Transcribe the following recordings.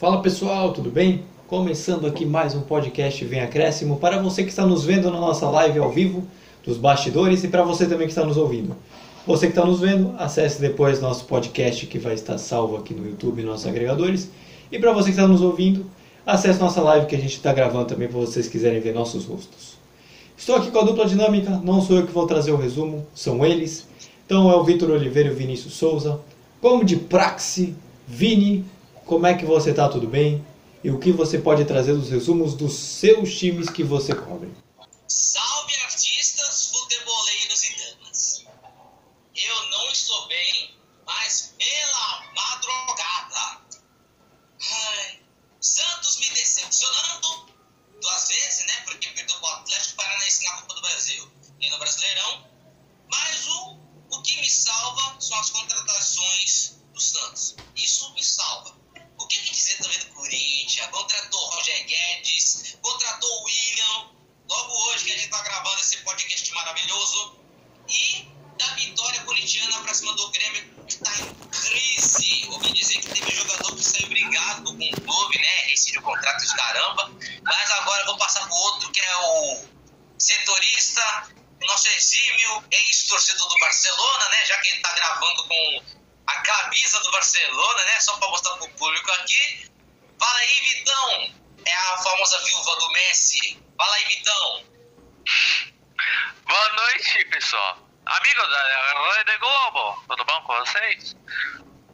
Fala pessoal, tudo bem? Começando aqui mais um podcast Vem Acréscimo para você que está nos vendo na nossa live ao vivo dos bastidores e para você também que está nos ouvindo. Você que está nos vendo, acesse depois nosso podcast que vai estar salvo aqui no YouTube nossos agregadores. E para você que está nos ouvindo, acesse nossa live que a gente está gravando também para vocês quiserem ver nossos rostos. Estou aqui com a dupla dinâmica, não sou eu que vou trazer o resumo, são eles. Então é o Vitor Oliveira e o Vinícius Souza. Como de praxe, Vini, como é que você está? Tudo bem? E o que você pode trazer dos resumos dos seus times que você cobre? Salve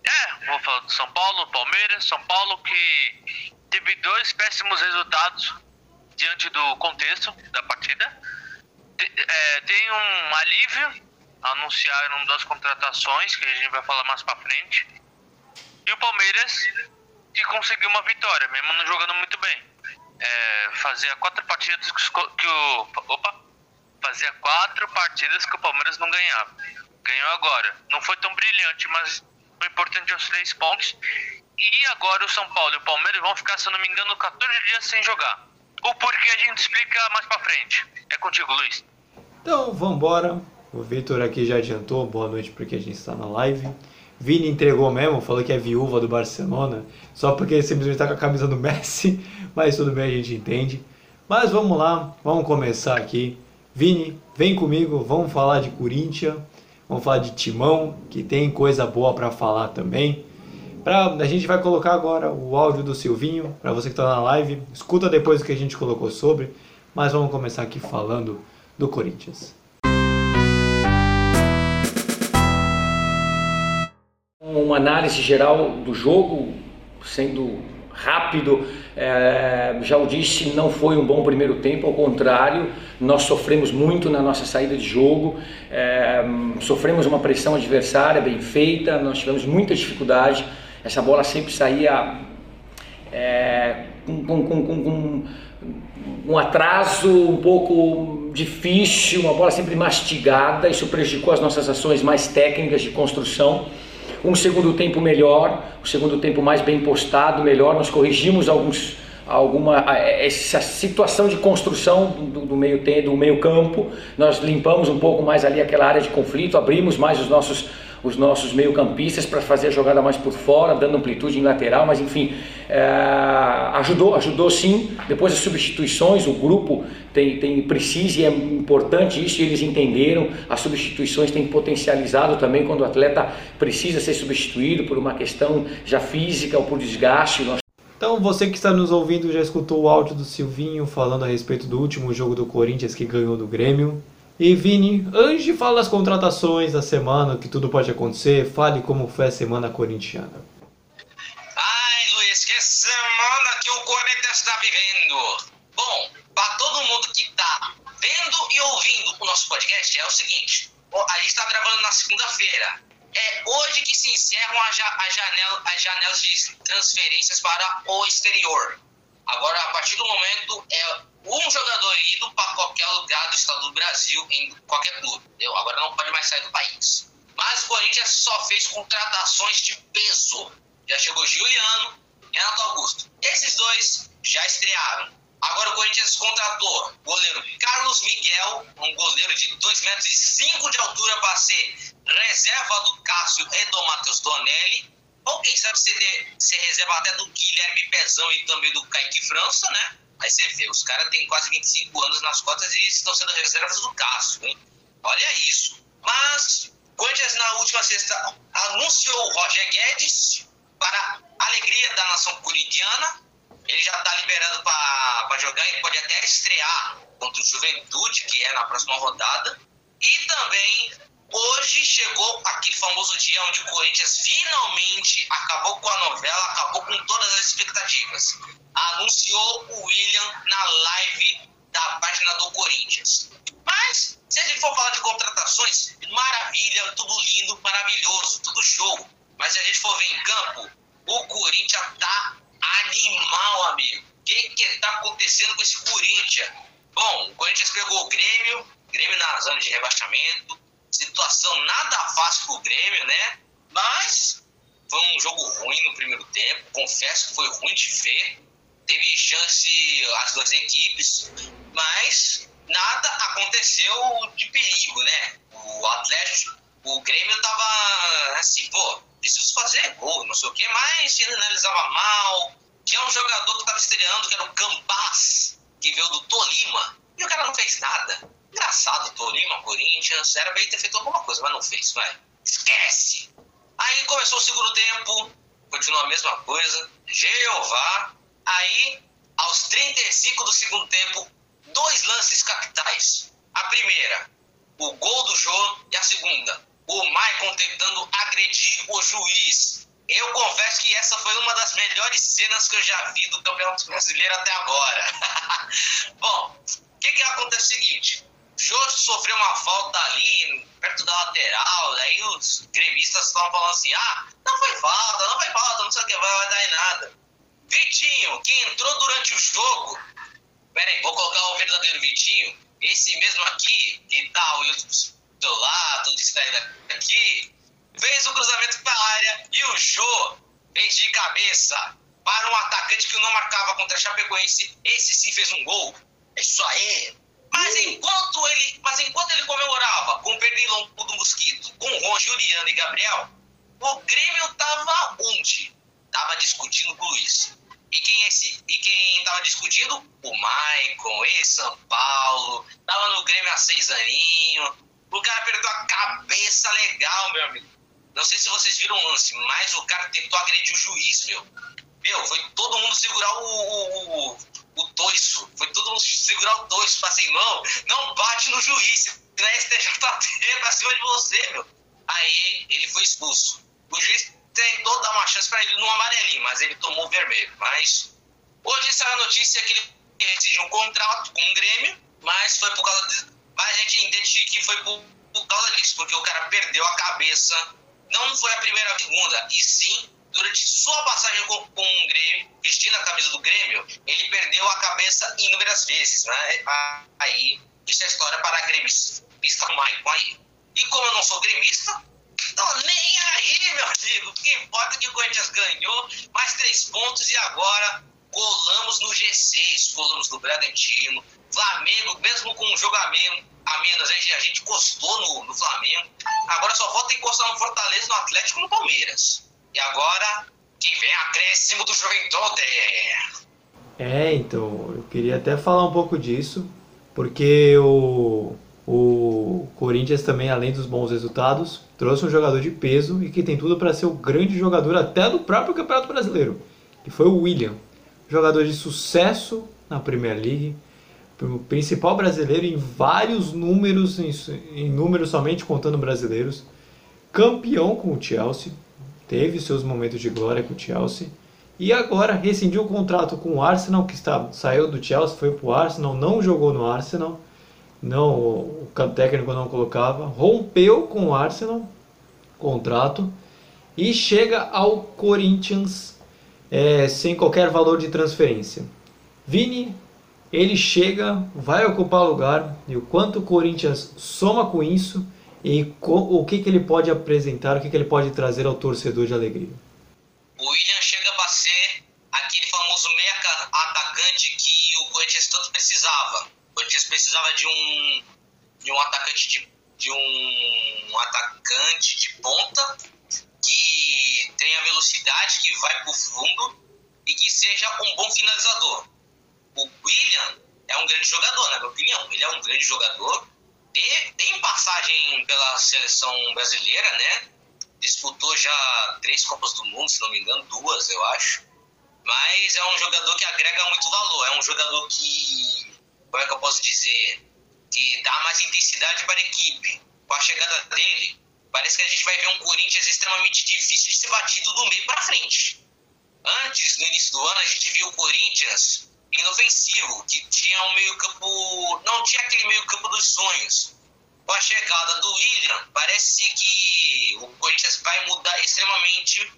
É, vou falar do São Paulo, Palmeiras. São Paulo que teve dois péssimos resultados diante do contexto da partida. Te- é, tem um alívio, anunciaram das contratações, que a gente vai falar mais pra frente. E o Palmeiras que conseguiu uma vitória, mesmo não jogando muito bem. É, fazia quatro partidas que o. Opa! Fazia quatro partidas que o Palmeiras não ganhava. Ganhou agora. Não foi tão brilhante, mas o importante os três pontos. E agora o São Paulo e o Palmeiras vão ficar, se eu não me engano, 14 dias sem jogar. O porquê a gente explica mais pra frente. É contigo, Luiz. Então vamos embora. O Vitor aqui já adiantou, boa noite porque a gente está na live. Vini entregou mesmo, falou que é viúva do Barcelona, só porque simplesmente está com a camisa do Messi, mas tudo bem, a gente entende. Mas vamos lá, vamos começar aqui. Vini, vem comigo, vamos falar de Corinthians, vamos falar de Timão, que tem coisa boa para falar também. Pra, a gente vai colocar agora o áudio do Silvinho, para você que está na live, escuta depois o que a gente colocou sobre, mas vamos começar aqui falando do Corinthians. uma análise geral do jogo, sendo rápido, é, já o disse, não foi um bom primeiro tempo, ao contrário, nós sofremos muito na nossa saída de jogo, é, sofremos uma pressão adversária bem feita, nós tivemos muita dificuldade, essa bola sempre saía é, com, com, com, com um atraso um pouco difícil, uma bola sempre mastigada, isso prejudicou as nossas ações mais técnicas de construção. Um segundo tempo melhor, um segundo tempo mais bem postado, melhor. Nós corrigimos alguns, alguma essa situação de construção do, do meio do meio campo. Nós limpamos um pouco mais ali aquela área de conflito, abrimos mais os nossos os nossos meio campistas para fazer a jogada mais por fora, dando amplitude em lateral, mas enfim, é, ajudou, ajudou sim. Depois as substituições, o grupo tem, tem precisa e é importante isso, eles entenderam. As substituições têm potencializado também quando o atleta precisa ser substituído por uma questão já física ou por desgaste. Nós Então, você que está nos ouvindo já escutou o áudio do Silvinho falando a respeito do último jogo do Corinthians que ganhou do Grêmio. E Vini, antes de falar das contratações da semana, que tudo pode acontecer, fale como foi a semana corintiana. Ai, Luiz, que semana que o Corinthians está vivendo. Bom, para todo mundo que está vendo e ouvindo o nosso podcast, é o seguinte: a gente está gravando na segunda-feira. É hoje que se encerram as janelas de transferências para o exterior. Agora, a partir do momento, é um jogador ido para qualquer lugar do estado do Brasil, em qualquer clube. Entendeu? Agora não pode mais sair do país. Mas o Corinthians só fez contratações de peso. Já chegou Juliano e Renato Augusto. Esses dois já estrearam. Agora o Corinthians contratou goleiro Carlos Miguel, um goleiro de 2 metros e 5 de altura para ser reserva do Cássio e do Matheus Donelli. ou quem sabe ser, ser reserva até do Guilherme Pezão e também do Kaique França, né? Aí você vê, os caras têm quase 25 anos nas cotas e estão sendo reservas do Cássio, hein? Olha isso. Mas, Corinthians na última sexta anunciou o Roger Guedes para alegria da nação corintiana. Ele já está liberado para jogar, ele pode até estrear contra o Juventude, que é na próxima rodada. E também hoje chegou aquele famoso dia onde o Corinthians finalmente acabou com a novela, acabou com todas as expectativas. Anunciou o William na live da página do Corinthians. Mas, se a gente for falar de contratações, maravilha, tudo lindo, maravilhoso, tudo show. Mas se a gente for ver em campo, o Corinthians tá animal, amigo. O que que tá acontecendo com esse Corinthians? Bom, o Corinthians pegou o Grêmio, Grêmio na zona de rebaixamento, situação nada fácil pro Grêmio, né? Mas foi um jogo ruim no primeiro tempo, confesso que foi ruim de ver. Teve chance as duas equipes, mas nada aconteceu de perigo, né? O Atlético, o Grêmio tava assim, pô, preciso fazer gol, não sei o que, mas finalizava mal. Tinha um jogador que tava estreando, que era o Campaz, que veio do Tolima, e o cara não fez nada. Engraçado, Tolima, Corinthians, era pra ele ter feito alguma coisa, mas não fez, vai. Esquece! Aí começou o segundo tempo, continuou a mesma coisa, Jeová. Aí, aos 35 do segundo tempo, dois lances capitais. A primeira, o gol do Jô, e a segunda, o Maicon tentando agredir o juiz. Eu confesso que essa foi uma das melhores cenas que eu já vi do Campeonato Brasileiro até agora. Bom, o que, que acontece é o seguinte: Jô sofreu uma falta ali, perto da lateral, aí os gremistas estavam falando assim: ah, não foi falta, não foi falta, não sei o que, vai, vai dar em nada. Vitinho, que entrou durante o jogo, peraí, vou colocar o verdadeiro Vitinho, esse mesmo aqui, que tá do lado, tudo distraído aqui, fez o cruzamento para a área e o Jô fez de cabeça para um atacante que não marcava contra a Chapecoense. Esse sim fez um gol. É isso aí. Mas enquanto ele, mas enquanto ele comemorava com o Pernilongo do Mosquito, com o Ron, Juliano e Gabriel, o Grêmio tava onde? Tava discutindo com o Luiz. E quem, é esse, e quem tava discutindo? O Maicon, ex-São Paulo, tava no Grêmio há seis aninhos, o cara perdeu a cabeça legal, meu amigo. Não sei se vocês viram o lance, mas o cara tentou agredir o juiz, meu. Meu, foi todo mundo segurar o, o, o, o toiço. Foi todo mundo segurar o toiço. Falei assim, não, não bate no juiz. Na STJD pra cima de você, meu. Aí ele foi expulso. O juiz tentou dar uma chance pra ele no amarelinho, mas ele tomou vermelho. Mas hoje saiu a notícia que ele rescindiu um contrato com o Grêmio, mas foi por causa de mas a gente entende que foi por, por causa disso, porque o cara perdeu a cabeça. Não foi a primeira a segunda, e sim, durante sua passagem com, com o Grêmio, vestindo a camisa do Grêmio, ele perdeu a cabeça inúmeras vezes. Né? Aí, isso é história para gremista Maicon aí. E como eu não sou gremista, tô nem aí, meu amigo. O que importa é que o Corinthians ganhou mais três pontos e agora colamos no G6, colamos no Bragantino, Flamengo, mesmo com um jogo a menos, a, menos, a gente encostou no, no Flamengo. Agora só falta encostar no Fortaleza, no Atlético e no Palmeiras. E agora, que vem acréscimo do Juventude. É, então, eu queria até falar um pouco disso, porque o, o Corinthians também, além dos bons resultados, trouxe um jogador de peso e que tem tudo para ser o grande jogador até do próprio Campeonato Brasileiro, que foi o William. Jogador de sucesso na Premier League, principal brasileiro em vários números, em, números somente contando brasileiros, campeão com o Chelsea, teve seus momentos de glória com o Chelsea, e agora rescindiu o contrato com o Arsenal, que está, saiu do Chelsea, foi para o Arsenal, não jogou no Arsenal, não, o técnico não colocava, rompeu com o Arsenal, contrato, e chega ao Corinthians é, sem qualquer valor de transferência. Vini ele chega, vai ocupar lugar e o quanto o Corinthians soma com isso e o que, que ele pode apresentar, o que, que ele pode trazer ao torcedor de alegria. O William chega para ser aquele famoso meia atacante que o Corinthians tanto precisava. O Corinthians precisava de um, de um atacante de, de um atacante de ponta que tenha velocidade, que vai pro fundo e que seja um bom finalizador. O William é um grande jogador, na minha opinião. Ele é um grande jogador. Tem, tem passagem pela seleção brasileira, né? Disputou já três Copas do Mundo, se não me engano, duas, eu acho. Mas é um jogador que agrega muito valor. É um jogador que, como é que eu posso dizer, que dá mais intensidade para a equipe. Com a chegada dele, parece que a gente vai ver um Corinthians extremamente difícil de ser batido do meio para frente. Antes, no início do ano, a gente viu o Corinthians inofensivo, que tinha um meio-campo. Não tinha aquele meio-campo dos sonhos. Com a chegada do William, parece que o Corinthians vai mudar extremamente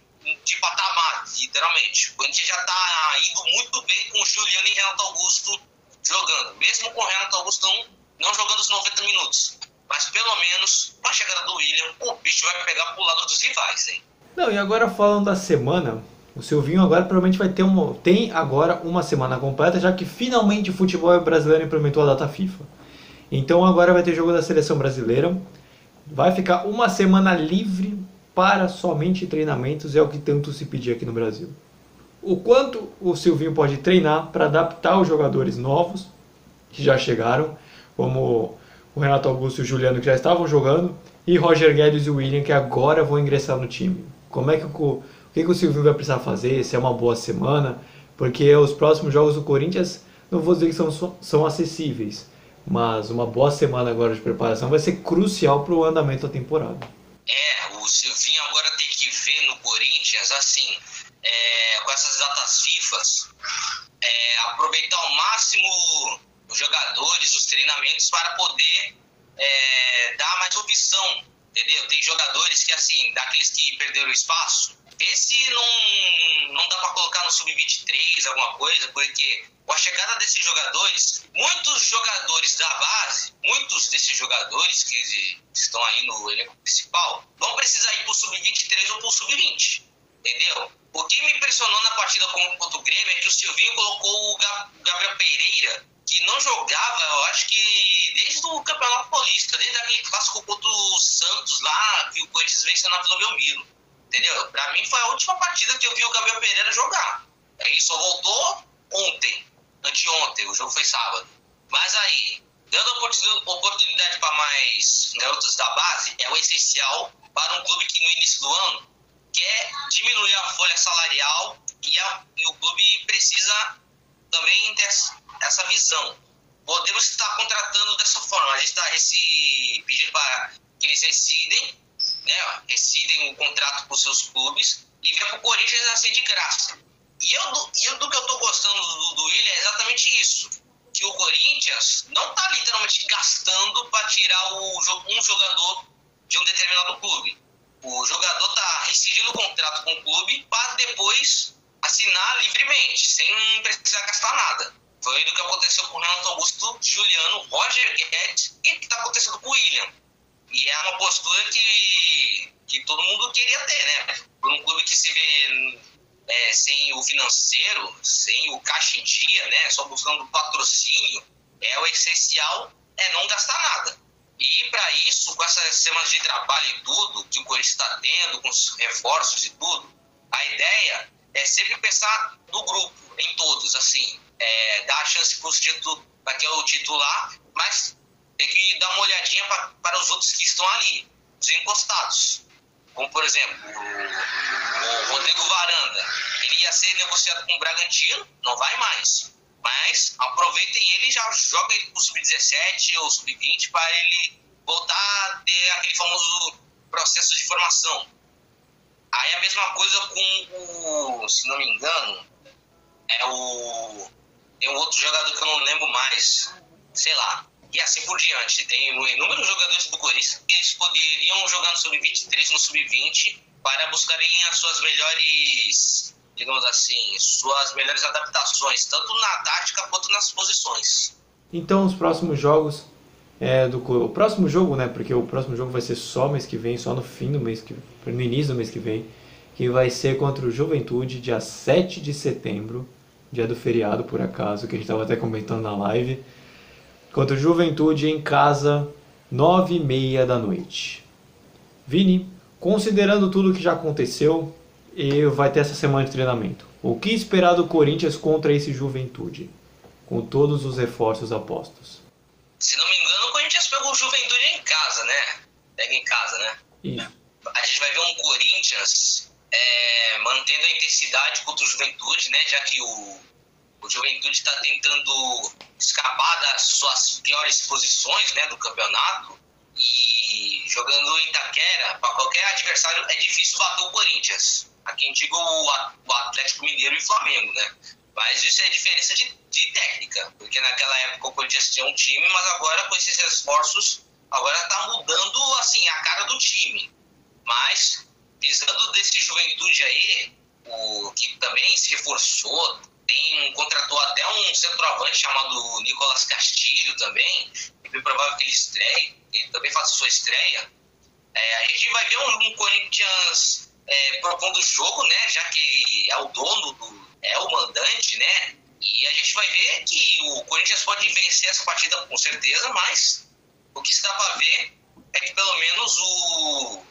de patamar, literalmente. O Corinthians já está indo muito bem com o Juliano e Renato Augusto jogando. Mesmo com o Renato Augusto não, não jogando os 90 minutos. Mas pelo menos, com a chegada do William, o bicho vai pegar pro lado dos rivais, hein? Não, e agora falando da semana, o Silvinho agora provavelmente vai ter uma. Tem agora uma semana completa, já que finalmente o futebol brasileiro implementou a data FIFA. Então agora vai ter jogo da seleção brasileira. Vai ficar uma semana livre para somente treinamentos, é o que tanto se pedia aqui no Brasil. O quanto o Silvinho pode treinar para adaptar os jogadores novos que já chegaram, como o Renato Augusto e o Juliano que já estavam jogando, e Roger Guedes e o William que agora vão ingressar no time. Como é que o, o que, o Silvinho vai precisar fazer? Se é uma boa semana? Porque os próximos jogos do Corinthians, não vou dizer que são, são acessíveis, mas uma boa semana agora de preparação vai ser crucial para o andamento da temporada. É, o Silvinho agora tem que ver no Corinthians, assim, é, com essas datas FIFAs, é, aproveitar ao máximo os jogadores, os treinamentos, para poder é, dar mais opção, entendeu? Tem jogadores que, assim, daqueles que perderam espaço, vê se não, não dá para colocar no sub-23 alguma coisa, porque com a chegada desses jogadores, muitos jogadores da base, muitos desses jogadores que estão aí no elenco principal, vão precisar ir pro sub-23 ou pro sub-20, entendeu? O que me impressionou na partida contra o Grêmio é que o Silvinho colocou o Gabriel Pereira que não jogava, eu acho que desde o Campeonato Paulista, desde aquele clássico contra o Santos lá, que o Corinthians venceu na Vila Belmiro. Entendeu? Pra mim foi a última partida que eu vi o Gabriel Pereira jogar. Ele só voltou ontem, anteontem, o jogo foi sábado. Mas aí, dando oportunidade para mais garotos da base, é o essencial para um clube que no início do ano quer diminuir a folha salarial e, a, e o clube precisa também ter essa visão. Podemos estar contratando dessa forma. A gente está pedindo para que eles decidem, né, decidem o contrato com seus clubes e venham para o Corinthians assim de graça. E eu, eu do que eu estou gostando do, do Willian é exatamente isso. Que o Corinthians não está literalmente gastando para tirar o, um jogador de um determinado clube. O jogador está rescindindo o contrato com o clube para depois assinar livremente, sem precisar gastar nada. Foi do que aconteceu com o Renato Augusto, Juliano, Roger Guedes e o que está acontecendo com o William. E é uma postura que, que todo mundo queria ter, né? Por um clube que se vê é, sem o financeiro, sem o caixa em dia, né? Só buscando patrocínio, é o essencial é não gastar nada. E para isso, com essas semanas de trabalho e tudo, que o Corinthians está tendo, com os reforços e tudo, a ideia é sempre pensar no grupo, em todos, assim, é, dar a chance para os títulos, para que é o titular, mas tem que dar uma olhadinha pra, para os outros que estão ali, os encostados. Como, por exemplo, o, o Rodrigo Varanda. Ele ia ser negociado com o Bragantino, não vai mais. Mas aproveitem ele e já joga ele pro sub-17 ou sub-20 para ele voltar a ter aquele famoso processo de formação. Aí a mesma coisa com o, se não me engano, é o. Tem um outro jogador que eu não lembro mais, sei lá. E assim por diante. Tem inúmeros jogadores do Corinthians que eles poderiam jogar no Sub-23, no Sub-20, para buscarem as suas melhores, digamos assim, suas melhores adaptações, tanto na tática quanto nas posições. Então, os próximos jogos é, do o próximo jogo, né? Porque o próximo jogo vai ser só mês que vem, só no fim do mês que no início do mês que vem, que vai ser contra o Juventude, dia 7 de setembro, dia do feriado por acaso, que a gente estava até comentando na live. Contra o Juventude em casa, 9 e meia da noite. Vini, considerando tudo que já aconteceu, e vai ter essa semana de treinamento. O que esperar do Corinthians contra esse Juventude? Com todos os reforços apostos. Se não me engano, o Corinthians pegou o Juventude em casa, né? Pega em casa, né? Isso. A gente vai ver um Corinthians é, mantendo a intensidade contra o Juventude, né? Já que o, o Juventude está tentando escapar das suas piores posições né, do campeonato e jogando em Itaquera, para qualquer adversário é difícil bater o Corinthians. Aqui eu digo o Atlético Mineiro e Flamengo, né? Mas isso é diferença de, de, técnica, porque naquela época o Corinthians tinha um time, mas agora com esses esforços, agora está mudando assim a cara do time. Mas visando desse juventude aí, o que também se reforçou, tem contratou até um centroavante chamado Nicolas Castilho também, é bem provável que ele estreie, ele também faça sua estreia. É, a gente vai ver um, um Corinthians é, propondo o jogo, né? Já que é o dono, do, é o mandante, né? E a gente vai ver que o Corinthians pode vencer essa partida com certeza, mas o que se dá para ver é que pelo menos o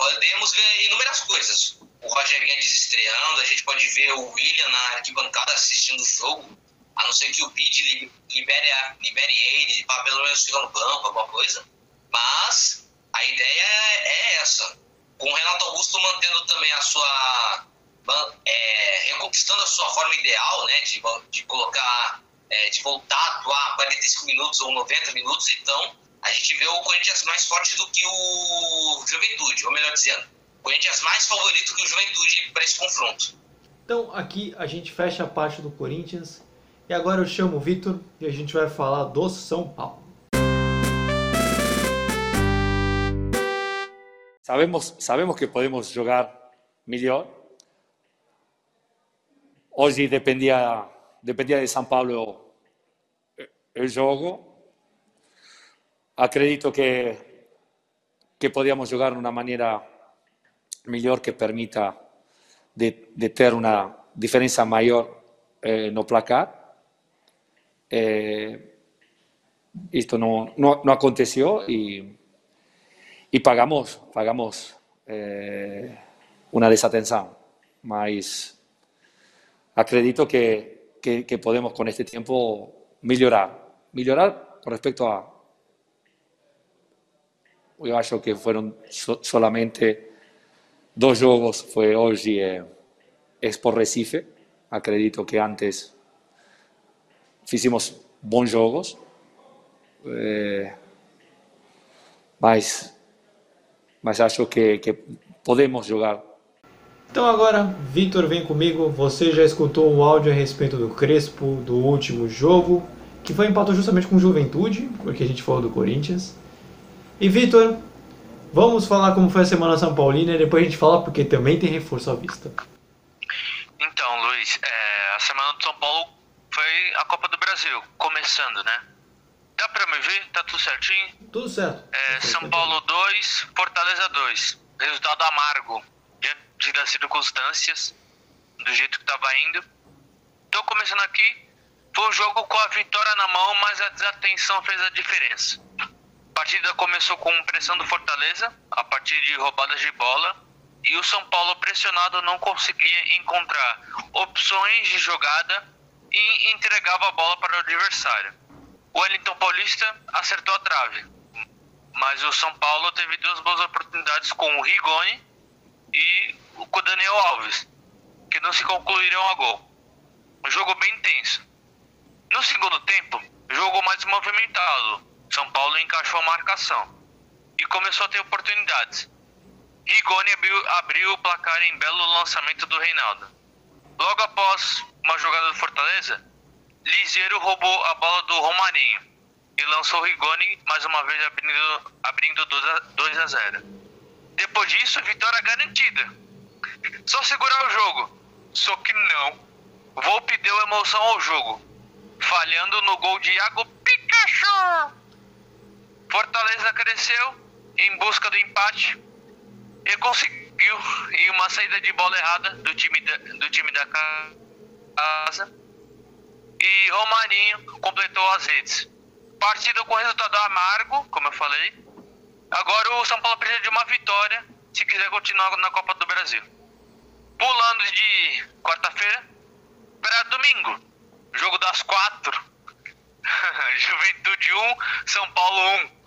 podemos ver inúmeras coisas. O Roger Guedes estreando, a gente pode ver o William na arquibancada assistindo o jogo, a não ser que o Bid libere, libere ele para pelo no banco, alguma coisa. Mas a ideia é essa. Com o Renato Augusto mantendo também a sua. É, reconquistando a sua forma ideal, né? De, de colocar. É, de voltar a atuar 45 minutos ou 90 minutos, então a gente vê o Corinthians mais forte do que o Juventude, ou melhor dizendo, o Corinthians mais favorito que o Juventude para esse confronto. Então aqui a gente fecha a parte do Corinthians e agora eu chamo o Vitor e a gente vai falar do São Paulo. Sabemos, sabemos que podemos jogar melhor. Hoje dependia, dependia de São Paulo o jogo, acredito que, que podíamos jugar de una manera mejor que permita de, de ter una diferencia mayor eh, no placar. Eh, esto no, no, no, aconteció y, y pagamos, pagamos eh, una desatención. Mas acredito que, que, que podemos con este tiempo mejorar, mejorar con respecto a, eu acho que foram so, solamente dois jogos, foi hoje e Expo Recife. Acredito que antes fizemos bons jogos, é, mas, mas acho que, que podemos jogar. Então agora, Vitor, vem comigo. Você já escutou um áudio a respeito do Crespo, do último jogo, que foi empatou justamente com Juventude, porque a gente falou do Corinthians. E Vitor, vamos falar como foi a semana São Paulina e depois a gente fala porque também tem reforço à vista. Então, Luiz, é, a semana do São Paulo foi a Copa do Brasil, começando, né? Dá pra me ver? Tá tudo certinho? Tudo certo. É, São Paulo 2, Fortaleza 2. Resultado amargo diante das circunstâncias, do jeito que tava indo. Tô começando aqui. Foi um jogo com a vitória na mão, mas a desatenção fez a diferença. Partida começou com pressão do Fortaleza, a partir de roubadas de bola, e o São Paulo pressionado não conseguia encontrar opções de jogada e entregava a bola para o adversário. O Wellington Paulista acertou a trave, mas o São Paulo teve duas boas oportunidades com o Rigoni e com o Daniel Alves, que não se concluíram a gol. Um jogo bem intenso. No segundo tempo, jogo mais movimentado, são Paulo encaixou a marcação e começou a ter oportunidades. Rigoni abriu, abriu o placar em belo lançamento do Reinaldo. Logo após uma jogada do Fortaleza, Liseiro roubou a bola do Romarinho e lançou Rigoni mais uma vez abrindo, abrindo 2 a 0. Depois disso, vitória garantida. Só segurar o jogo. Só que não. Volpe deu emoção ao jogo, falhando no gol de Iago Pikachu. Fortaleza cresceu em busca do empate e conseguiu em uma saída de bola errada do time da, do time da casa. E Romarinho completou as redes. Partida com resultado amargo, como eu falei. Agora o São Paulo precisa de uma vitória se quiser continuar na Copa do Brasil. pulando de quarta-feira para domingo. Jogo das quatro. Juventude 1, São Paulo 1.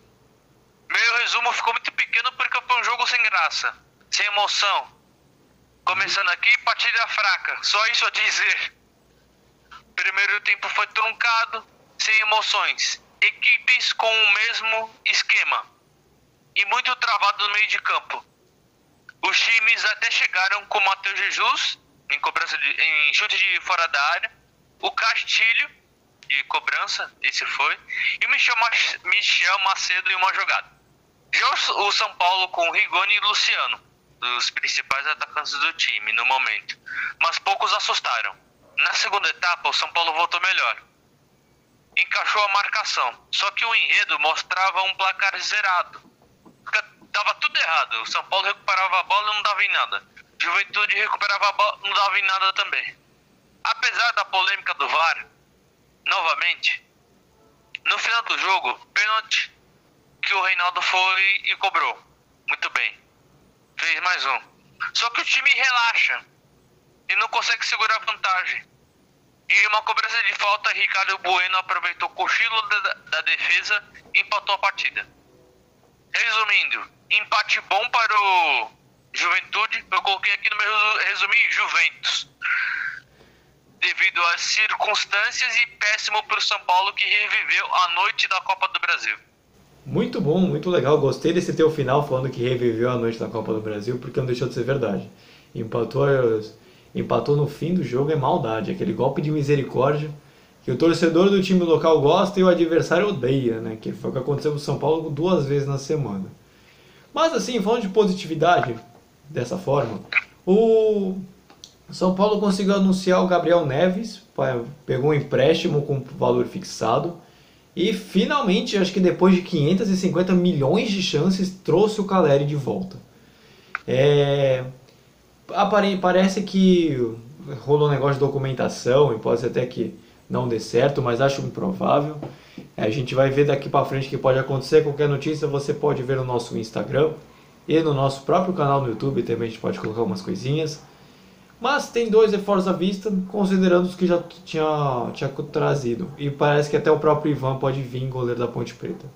Meu resumo ficou muito pequeno porque foi um jogo sem graça, sem emoção. Começando aqui, partida fraca, só isso a dizer. Primeiro tempo foi truncado, sem emoções. Equipes com o mesmo esquema e muito travado no meio de campo. Os times até chegaram com o Matheus Jesus em cobrança de, em chute de fora da área, o Castilho de cobrança, esse foi, e o Michel, Michel Macedo em uma jogada. Já o São Paulo com Rigoni e Luciano, os principais atacantes do time no momento, mas poucos assustaram. Na segunda etapa, o São Paulo voltou melhor. Encaixou a marcação, só que o enredo mostrava um placar zerado. Tava tudo errado. O São Paulo recuperava a bola e não dava em nada. Juventude recuperava a bola, não dava em nada também. Apesar da polêmica do VAR, novamente, no final do jogo, pênalti que o Reinaldo foi e cobrou. Muito bem. Fez mais um. Só que o time relaxa e não consegue segurar a vantagem. E uma cobrança de falta, Ricardo Bueno aproveitou o cochilo da, da defesa e empatou a partida. Resumindo, empate bom para o Juventude. Eu coloquei aqui no meu resumir Juventus. Devido às circunstâncias e péssimo para o São Paulo que reviveu a noite da Copa do Brasil. Muito bom, muito legal. Gostei desse teu final falando que reviveu a noite da Copa do Brasil, porque não deixou de ser verdade. Empatou, empatou no fim do jogo é maldade, aquele golpe de misericórdia que o torcedor do time local gosta e o adversário odeia, né? Que foi o que aconteceu com o São Paulo duas vezes na semana. Mas assim, falando de positividade, dessa forma, o São Paulo conseguiu anunciar o Gabriel Neves, pegou um empréstimo com valor fixado e finalmente, acho que depois de 550 milhões de chances, trouxe o Caleri de volta. É, parece que rolou um negócio de documentação e pode ser até que não dê certo, mas acho improvável. A gente vai ver daqui para frente o que pode acontecer. Qualquer notícia você pode ver no nosso Instagram e no nosso próprio canal no YouTube também a gente pode colocar umas coisinhas. Mas tem dois reforços à vista, considerando os que já tinha, tinha trazido. E parece que até o próprio Ivan pode vir, goleiro da Ponte Preta.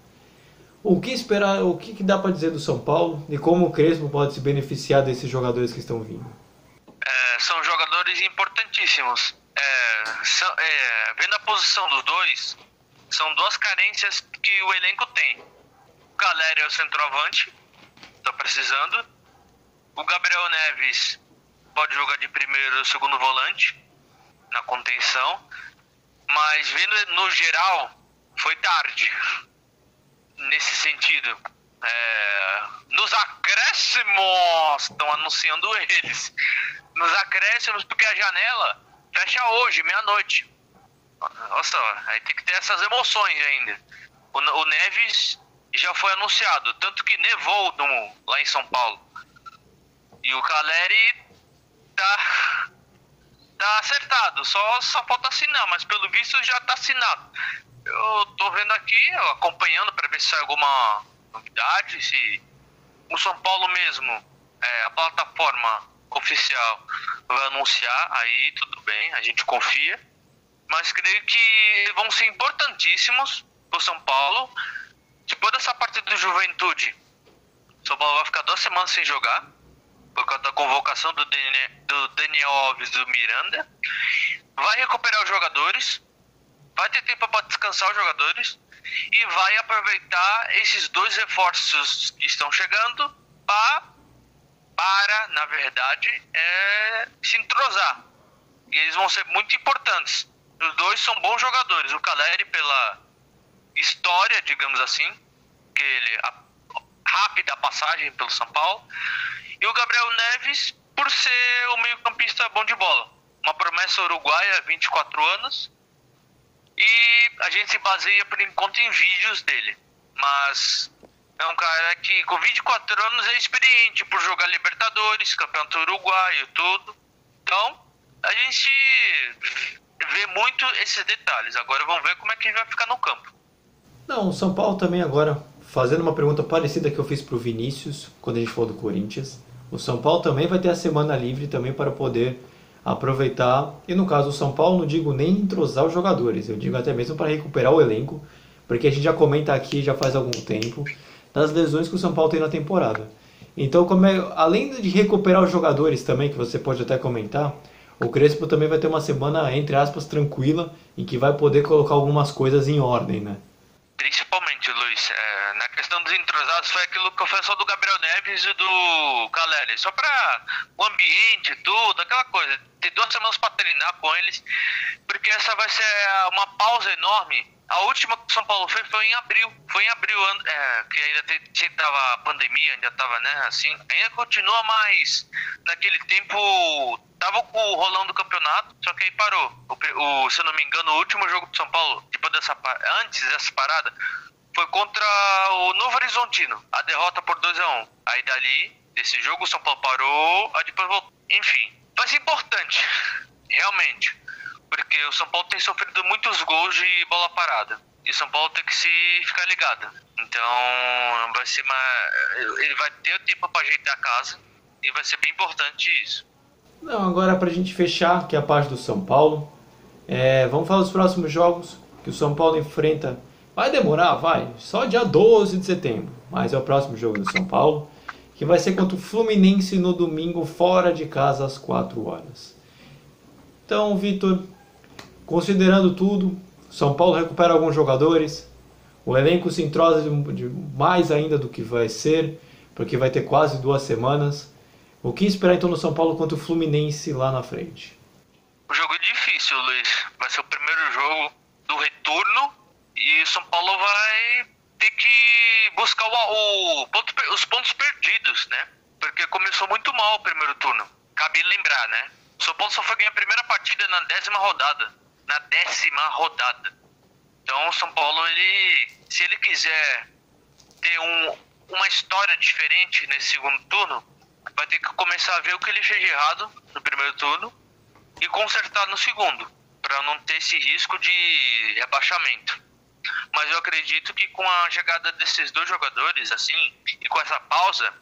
O que esperar, o que, que dá para dizer do São Paulo e como o Crespo pode se beneficiar desses jogadores que estão vindo? É, são jogadores importantíssimos. É, são, é, vendo a posição dos dois, são duas carências que o elenco tem. O Caleri é o centroavante, está precisando. O Gabriel Neves pode jogar de primeiro ou segundo volante, na contenção. Mas vendo no geral, foi tarde. Nesse sentido. É, nos acréscimos, estão anunciando eles. Nos acréscimos, porque a janela fecha hoje, meia-noite. Nossa, aí tem que ter essas emoções ainda. O, o, Neves já foi anunciado, tanto que nevou no, lá em São Paulo. E o Caleri tá, tá acertado, só, só falta assinar, mas pelo visto já tá assinado. Eu tô vendo aqui, acompanhando para ver se sai alguma novidade, se o São Paulo mesmo, é, a plataforma oficial vai anunciar, aí tudo bem, a gente confia. Mas creio que vão ser importantíssimos para o São Paulo. Depois dessa partida do Juventude, São Paulo vai ficar duas semanas sem jogar por causa da convocação do Daniel, do Daniel Alves do Miranda. Vai recuperar os jogadores, vai ter tempo para descansar os jogadores e vai aproveitar esses dois reforços que estão chegando para, para na verdade, é, se entrosar. E eles vão ser muito importantes. Os dois são bons jogadores. O Caleri pela história, digamos assim, que ele a rápida passagem pelo São Paulo e o Gabriel Neves, por ser o meio-campista bom de bola. Uma promessa uruguaia, 24 anos. E a gente se baseia por enquanto em vídeos dele. Mas é um cara que com 24 anos é experiente por jogar Libertadores, Campeonato Uruguaio, tudo. Então, a gente vê muito esses detalhes. Agora vamos ver como é que ele vai ficar no campo. Não, o São Paulo também agora, fazendo uma pergunta parecida que eu fiz pro Vinícius, quando a gente falou do Corinthians. O São Paulo também vai ter a semana livre também para poder aproveitar. E no caso do São Paulo, não digo nem entrosar os jogadores, eu digo até mesmo para recuperar o elenco, porque a gente já comenta aqui já faz algum tempo das lesões que o São Paulo tem na temporada. Então, é, além de recuperar os jogadores também, que você pode até comentar, o Crespo também vai ter uma semana, entre aspas, tranquila, em que vai poder colocar algumas coisas em ordem, né? Principalmente, Luiz, é, na questão dos entrosados, foi aquilo que eu falei só do Gabriel Neves e do Caleri. Só para o ambiente, tudo, aquela coisa. Ter duas semanas para treinar com eles, porque essa vai ser uma pausa enorme a última que o São Paulo fez foi em abril. Foi em abril, é, que ainda tava a pandemia, ainda tava, né, assim. Ainda continua, mas naquele tempo tava rolando o campeonato, só que aí parou. O, o, se eu não me engano, o último jogo do São Paulo, depois dessa, antes dessa parada, foi contra o Novo Horizontino. A derrota por 2 a 1 um. Aí dali, desse jogo, o São Paulo parou, aí depois voltou. Enfim, vai ser importante, realmente porque o São Paulo tem sofrido muitos gols de bola parada. E o São Paulo tem que se ficar ligado. Então, vai ser uma. Ele vai ter o tempo para ajeitar a casa. E vai ser bem importante isso. Não, agora para a gente fechar, que é a parte do São Paulo. É, vamos falar dos próximos jogos que o São Paulo enfrenta. Vai demorar, vai. Só dia 12 de setembro. Mas é o próximo jogo do São Paulo. Que vai ser contra o Fluminense no domingo, fora de casa, às 4 horas. Então, Vitor, Considerando tudo, São Paulo recupera alguns jogadores, o elenco se entrosa de mais ainda do que vai ser, porque vai ter quase duas semanas. O que esperar então no São Paulo contra o Fluminense lá na frente? O jogo é difícil, Luiz. Vai ser o primeiro jogo do retorno e o São Paulo vai ter que buscar o, o ponto, os pontos perdidos, né? Porque começou muito mal o primeiro turno. Cabe lembrar, né? O São Paulo só foi ganhar a primeira partida na décima rodada na décima rodada. Então o São Paulo, ele, se ele quiser ter um, uma história diferente nesse segundo turno, vai ter que começar a ver o que ele fez de errado no primeiro turno e consertar no segundo, para não ter esse risco de rebaixamento. Mas eu acredito que com a chegada desses dois jogadores, assim, e com essa pausa,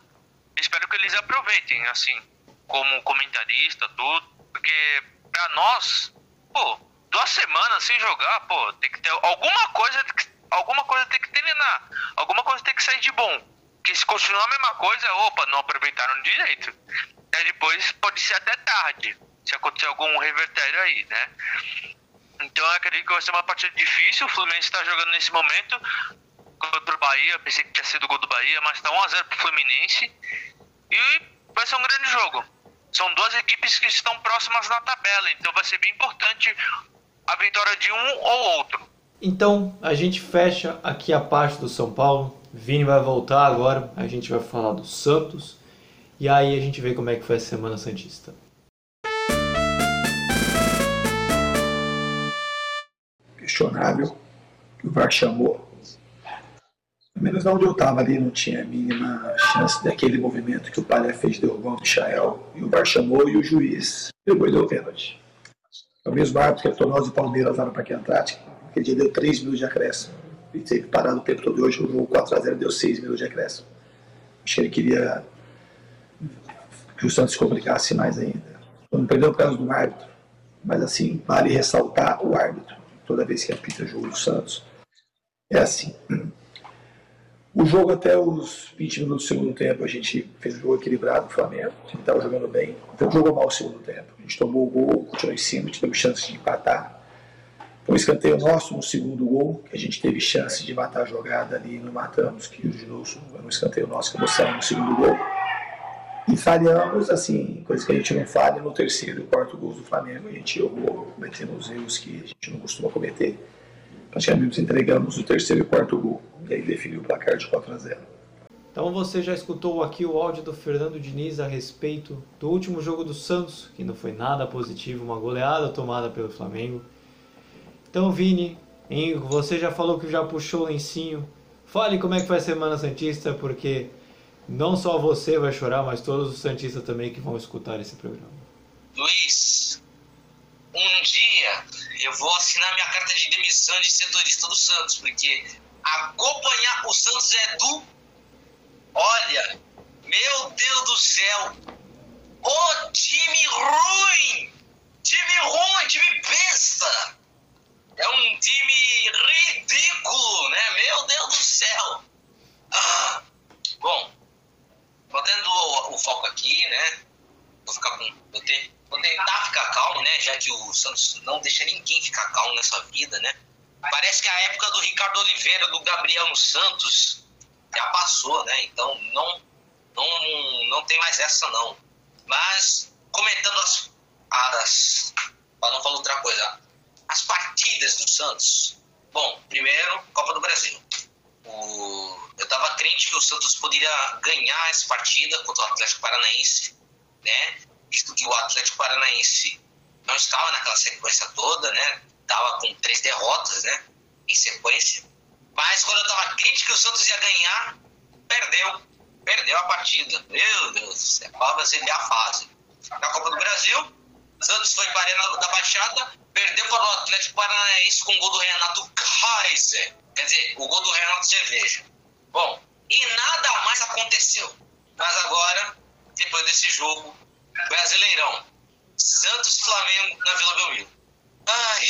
espero que eles aproveitem, assim, como comentarista, tudo, porque para nós, pô, duas semanas sem jogar, pô, tem que ter alguma coisa, alguma coisa tem que terminar, alguma coisa tem que sair de bom. Que se continuar a mesma coisa, opa, não aproveitaram direito. Aí depois pode ser até tarde, se acontecer algum revertério aí, né? Então eu acredito que vai ser uma partida difícil. O Fluminense está jogando nesse momento contra o Bahia. Pensei que tinha sido o gol do Bahia, mas está 1x0 pro Fluminense. E vai ser um grande jogo. São duas equipes que estão próximas na tabela, então vai ser bem importante a vitória de um ou outro. Então a gente fecha aqui a parte do São Paulo. Vini vai voltar agora, a gente vai falar do Santos e aí a gente vê como é que foi a Semana Santista. Questionável que o VAR chamou. Pelo menos onde eu estava ali não tinha a mínima chance daquele movimento que o Palha fez derrubando o Michael. E o VAR chamou e o juiz e deu pênalti. É o mesmo árbitro que atuou nós e Palmeiras lá no Parque Antártico. Aquele dia deu 3 minutos de acréscimo. E teve parado o tempo todo. Hoje o jogo 4x0 deu 6 minutos de acréscimo. Acho que ele queria que o Santos se complicasse mais ainda. Não perdeu por causa do árbitro. Mas assim, vale ressaltar o árbitro. Toda vez que apita o jogo do Santos. É assim. O jogo até os 20 minutos do segundo tempo, a gente fez um jogo equilibrado, o Flamengo, gente estava jogando bem, então jogou mal o segundo tempo. A gente tomou o gol, continuou em cima, tivemos chance de empatar. Um escanteio nosso no segundo gol, que a gente teve chance de matar a jogada ali e não matamos, que o Ginoso, um escanteio nosso, acabou saindo no segundo gol. E falhamos, assim, coisa que a gente não falha no terceiro e quarto gol do Flamengo, a gente errou, cometemos erros que a gente não costuma cometer. Praticamente entregamos o terceiro e quarto gol. E aí definiu o placar de 4 a 0. Então você já escutou aqui o áudio do Fernando Diniz a respeito do último jogo do Santos, que não foi nada positivo, uma goleada tomada pelo Flamengo. Então, Vini, você já falou que já puxou o lencinho. Fale como é que foi a Semana Santista, porque não só você vai chorar, mas todos os Santistas também que vão escutar esse programa. Luiz, um dia eu vou assinar minha carta de demissão de setorista do Santos, porque acompanhar o Santos é do. Olha, Meu Deus do céu! Ô time ruim! Time ruim, time besta! É um time ridículo, né? Meu Deus do céu! Ah, bom, botando o, o, foco aqui, né? Vou ficar com. Vou, ter, vou tentar ficar calmo, né? Já que o Santos não deixa ninguém ficar calmo nessa vida, né? Parece que a época do Ricardo Oliveira, do Gabriel no Santos, já passou, né? Então não, não, não tem mais essa não. Mas comentando as, as para não falar outra coisa, as partidas do Santos. Bom, primeiro Copa do Brasil. O, eu estava crente que o Santos poderia ganhar essa partida contra o Atlético Paranaense, né? Visto que o Atlético Paranaense não estava naquela sequência toda, né? Tava com três derrotas, né? Em sequência. Mas quando eu estava crente que o Santos ia ganhar, perdeu. Perdeu a partida. Meu Deus, para você ver a fase. Na Copa do Brasil, Santos foi para a Arena da Baixada, perdeu para o Atlético Paranaense com o gol do Renato Kaiser. Quer dizer, o gol do Renato Cerveja. Bom, e nada mais aconteceu. Mas agora, depois desse jogo, Brasileirão. Santos Flamengo na Vila Belmiro. Ai,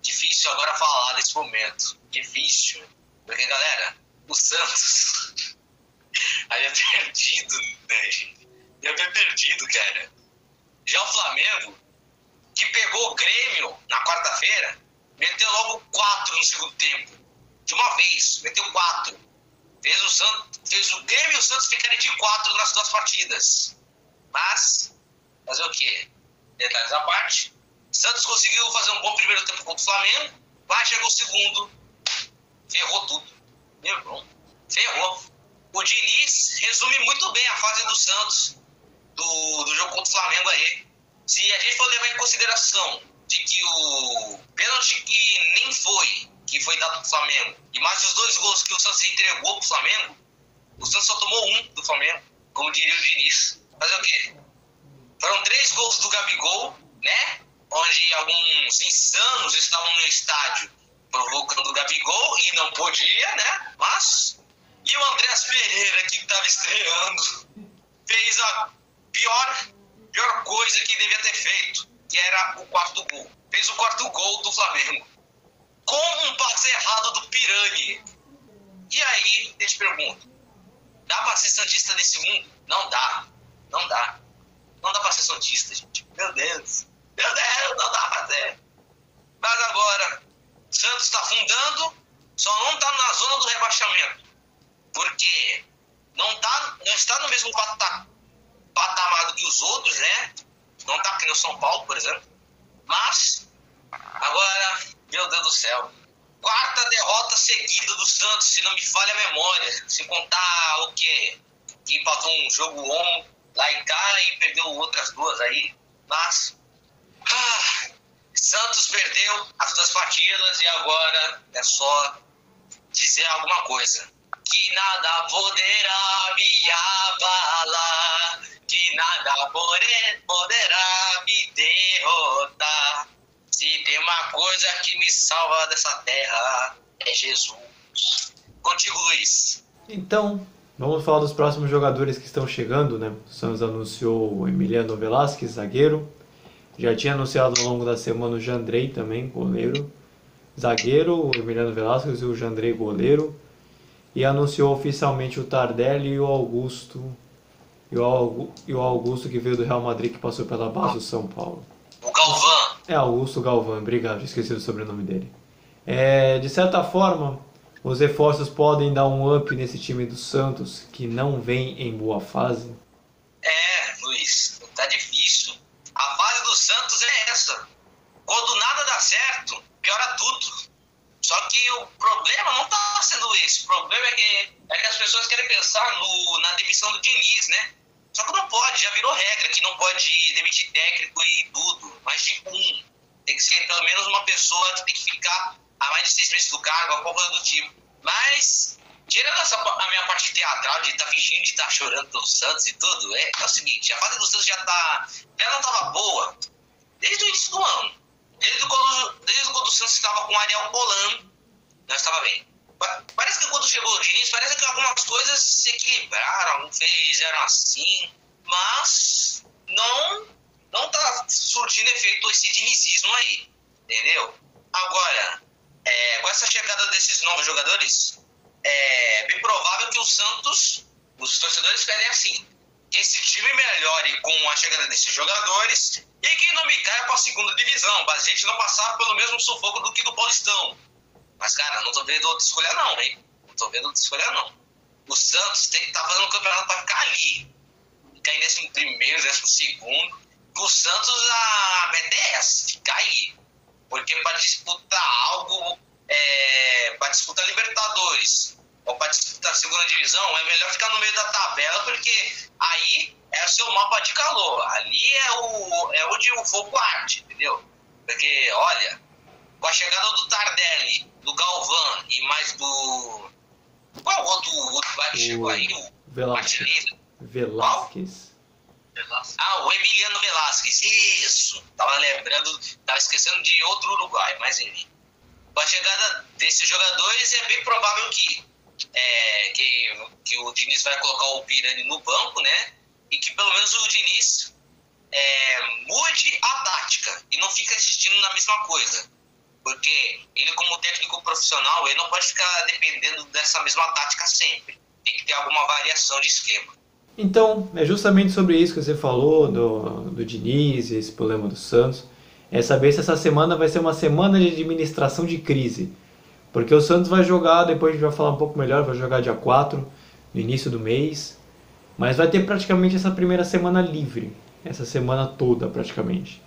difícil agora falar nesse momento. Difícil. Porque, galera, o Santos havia perdido, né, gente? Havia perdido, cara. Já o Flamengo, que pegou o Grêmio na quarta-feira, meteu logo quatro no segundo tempo. De uma vez, meteu quatro. Fez o, Santos, fez o Grêmio e o Santos ficarem de quatro nas duas partidas. Mas, fazer o quê? Detalhes à parte. Santos conseguiu fazer um bom primeiro tempo contra o Flamengo, mas chegou o segundo, ferrou tudo. Irmão, ferrou. O Diniz resume muito bem a fase do Santos do, do jogo contra o Flamengo aí. Se a gente for levar em consideração de que o pênalti que nem foi, que foi dado pro Flamengo, e mais os dois gols que o Santos entregou pro Flamengo, o Santos só tomou um do Flamengo, como diria o Diniz. Fazer o quê? Foram três gols do Gabigol, né? Onde alguns insanos estavam no estádio provocando o Gabigol e não podia, né? Mas. E o Andréas Pereira, que estava estreando, fez a pior, pior coisa que devia ter feito, que era o quarto gol. Fez o quarto gol do Flamengo. Com um passe errado do Pirani. E aí, eu te pergunto, dá pra ser Santista nesse mundo? Não dá. Não dá. Não dá pra ser Santista, gente. Meu Deus. Meu Deus, não dá pra ser. Mas agora, Santos está fundando, só não está na zona do rebaixamento. Porque não, tá, não está no mesmo patamar patamar do que os outros, né? Não tá aqui no São Paulo, por exemplo. Mas, agora, meu Deus do céu. Quarta derrota seguida do Santos, se não me falha a memória. Se contar o quê? Que empatou um jogo on lá em cá e perdeu outras duas aí. Mas, ah, Santos perdeu as duas partidas e agora é só dizer alguma coisa. Que nada poderá me abalar que nada poderá me derrotar. Se tem uma coisa que me salva dessa terra, é Jesus. Contigo, Luiz. Então, vamos falar dos próximos jogadores que estão chegando, né? O Santos anunciou o Emiliano Velasquez, zagueiro. Já tinha anunciado ao longo da semana o Jandrei também, goleiro. Zagueiro, o Emiliano Velasquez e o Jandrei, goleiro. E anunciou oficialmente o Tardelli e o Augusto e o Augusto que veio do Real Madrid que passou pela base do São Paulo. O Galvão. É, Augusto Galvão, obrigado, esqueci o sobrenome dele. É, de certa forma, os reforços podem dar um up nesse time do Santos que não vem em boa fase? É, Luiz, tá difícil. A fase do Santos é essa. Quando nada dá certo, piora tudo. Só que o problema não tá sendo esse. O problema é que, é que as pessoas querem pensar no, na demissão do Diniz, né? Só que não pode, já virou regra que não pode demitir técnico e tudo, mas de um. Tem que ser pelo menos uma pessoa que tem que ficar a mais de seis meses do cargo, alguma coisa do tipo. Mas, tirando essa, a minha parte teatral de estar tá fingindo de estar tá chorando pelo Santos e tudo, é, é o seguinte, a fase do Santos já tá. Já não tava boa desde o início do ano. Desde quando, desde quando o Santos estava com o Ariel Polan, não estava bem. Parece que quando chegou o Diniz, parece que algumas coisas se equilibraram, fizeram assim, mas não não tá surtindo efeito esse dinizismo aí, entendeu? Agora, é, com essa chegada desses novos jogadores, é bem provável que o Santos, os torcedores pedem assim, que esse time melhore com a chegada desses jogadores e que não me caia para a segunda divisão, para a gente não passar pelo mesmo sufoco do que do Paulistão. Mas, cara, não tô vendo outra escolha não, hein? Não tô vendo outra escolha não. O Santos tem que estar tá fazendo um campeonato para ficar ali. Ficar em décimo primeiro, décimo segundo. O Santos, a essa, ficar aí. Porque para disputar algo, é, para disputar Libertadores ou para disputar a segunda divisão, é melhor ficar no meio da tabela, porque aí é o seu mapa de calor. Ali é, o, é onde o fogo arde, entendeu? Porque, olha, com a chegada do Tardelli, do Galvão e mais do. Qual é o outro, outro que chegou aí? O Velasquez. Velasquez. Ah, o Emiliano Velasquez, isso. Tava lembrando, tava esquecendo de outro Uruguai, mas ele. Com a chegada desses jogadores, é bem provável que, é, que, que o Diniz vai colocar o Pirani no banco, né? E que pelo menos o Diniz é, mude a tática e não fica assistindo na mesma coisa. Porque ele, como técnico profissional, ele não pode ficar dependendo dessa mesma tática sempre. Tem que ter alguma variação de esquema. Então, é justamente sobre isso que você falou, do, do Diniz, esse problema do Santos. É saber se essa semana vai ser uma semana de administração de crise. Porque o Santos vai jogar, depois a gente vai falar um pouco melhor, vai jogar dia 4, no início do mês. Mas vai ter praticamente essa primeira semana livre. Essa semana toda, praticamente.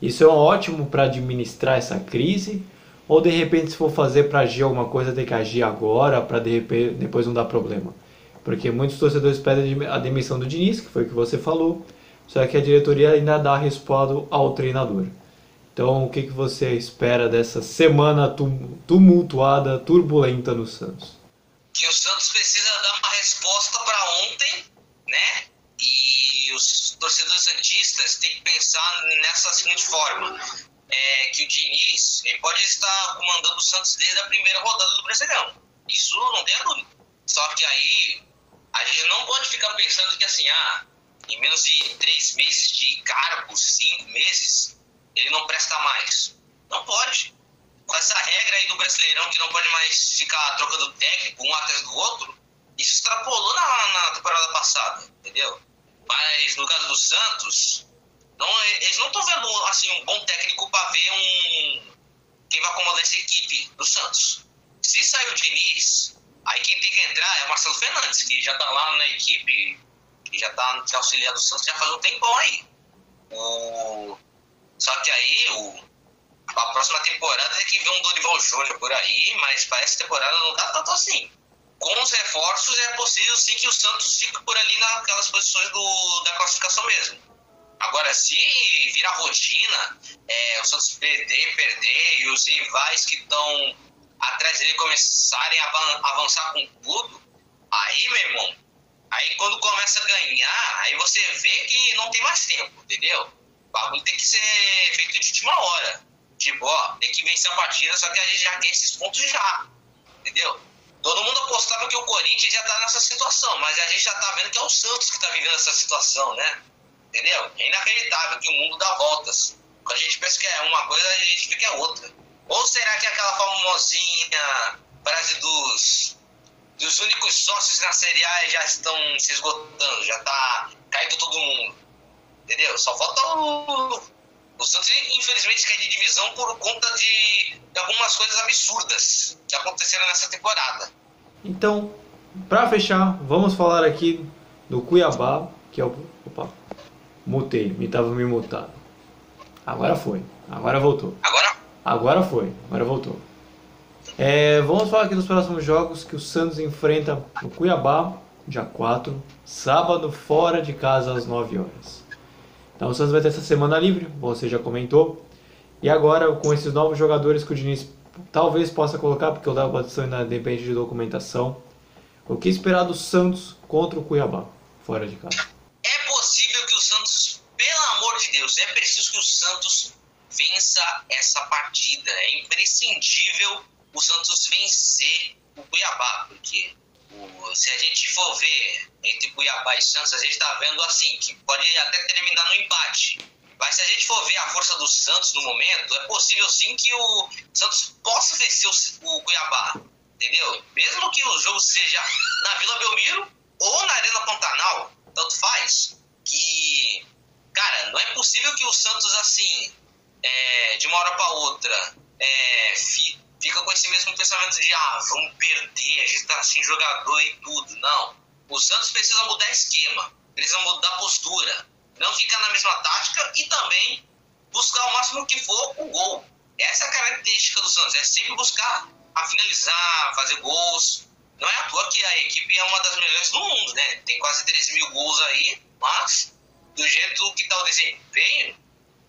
Isso é ótimo para administrar essa crise? Ou de repente, se for fazer para agir alguma coisa, tem que agir agora para de repente, depois não dar problema? Porque muitos torcedores pedem a demissão do Diniz, que foi o que você falou, só que a diretoria ainda dá respaldo ao treinador. Então, o que, que você espera dessa semana tumultuada, turbulenta no Santos? Que o Santos precisa dar uma resposta para ontem, né? E os torcedores santistas têm que pensar nessa seguinte forma: é que o Diniz ele pode estar comandando o Santos desde a primeira rodada do Brasileirão. Isso não tem dúvida. Só que aí a gente não pode ficar pensando que assim, ah, em menos de três meses de cargo, cinco meses, ele não presta mais. Não pode. Com essa regra aí do Brasileirão que não pode mais ficar trocando técnico um atrás do outro, isso extrapolou na, na temporada passada, entendeu? Mas no caso do Santos, não, eles não estão vendo assim, um bom técnico para ver um quem vai comandar essa equipe do Santos. Se sair o Diniz, Aí quem tem que entrar é o Marcelo Fernandes, que já tá lá na equipe, que já tá se auxiliar do Santos já faz um tempão aí. O... Só que aí, o... a próxima temporada tem que ver um Dorival Júnior por aí, mas para essa temporada não tá tanto assim. Com os reforços é possível sim que o Santos fique por ali naquelas posições do, da classificação mesmo. Agora, se virar rotina, é, o Santos perder, perder, e os rivais que estão atrás dele começarem a avançar com tudo, aí, meu irmão, aí quando começa a ganhar, aí você vê que não tem mais tempo, entendeu? O bagulho tem que ser feito de última hora. Tipo, ó, tem que vencer a partida, só que a gente já quer esses pontos já, entendeu? Todo mundo apostava que o Corinthians já tá nessa situação, mas a gente já tá vendo que é o Santos que tá vivendo essa situação, né? Entendeu? É inacreditável que o mundo dá voltas. Quando a gente pensa que é uma coisa, a gente vê que é outra. Ou será que aquela famosinha frase dos, dos únicos sócios na Série A já estão se esgotando, já tá caindo todo mundo? Entendeu? Só falta o. O Santos, infelizmente, cair de divisão por conta de, de algumas coisas absurdas que aconteceram nessa temporada. Então, para fechar, vamos falar aqui do Cuiabá, que é o. Opa, mutei, me tava me mutado. Agora foi, agora voltou. Agora Agora foi, agora voltou. É, vamos falar aqui dos próximos jogos que o Santos enfrenta no Cuiabá, dia 4, sábado, fora de casa às 9 horas. Então o Santos vai ter essa semana livre, você já comentou. E agora, com esses novos jogadores que o Diniz talvez possa colocar, porque o da posição ainda depende de documentação. O que esperar do Santos contra o Cuiabá, fora de casa? É possível que o Santos, pelo amor de Deus, é preciso que o Santos vença essa partida. É imprescindível o Santos vencer o Cuiabá, porque se a gente for ver entre Cuiabá e Santos, a gente está vendo assim, que pode até terminar no empate. Mas se a gente for ver a força do Santos no momento, é possível sim que o Santos possa vencer o, o Cuiabá. Entendeu? Mesmo que o jogo seja na Vila Belmiro ou na Arena Pantanal, tanto faz. Que, cara, não é possível que o Santos, assim, é, de uma hora para outra, é, fica com esse mesmo pensamento de, ah, vamos perder, a gente tá sem jogador e tudo. Não. O Santos precisa mudar esquema, precisa mudar postura não ficar na mesma tática e também buscar o máximo que for o gol. Essa é a característica do Santos, é sempre buscar a finalizar, fazer gols. Não é à toa que a equipe é uma das melhores do mundo, né? Tem quase 13 mil gols aí, mas do jeito que está o desempenho,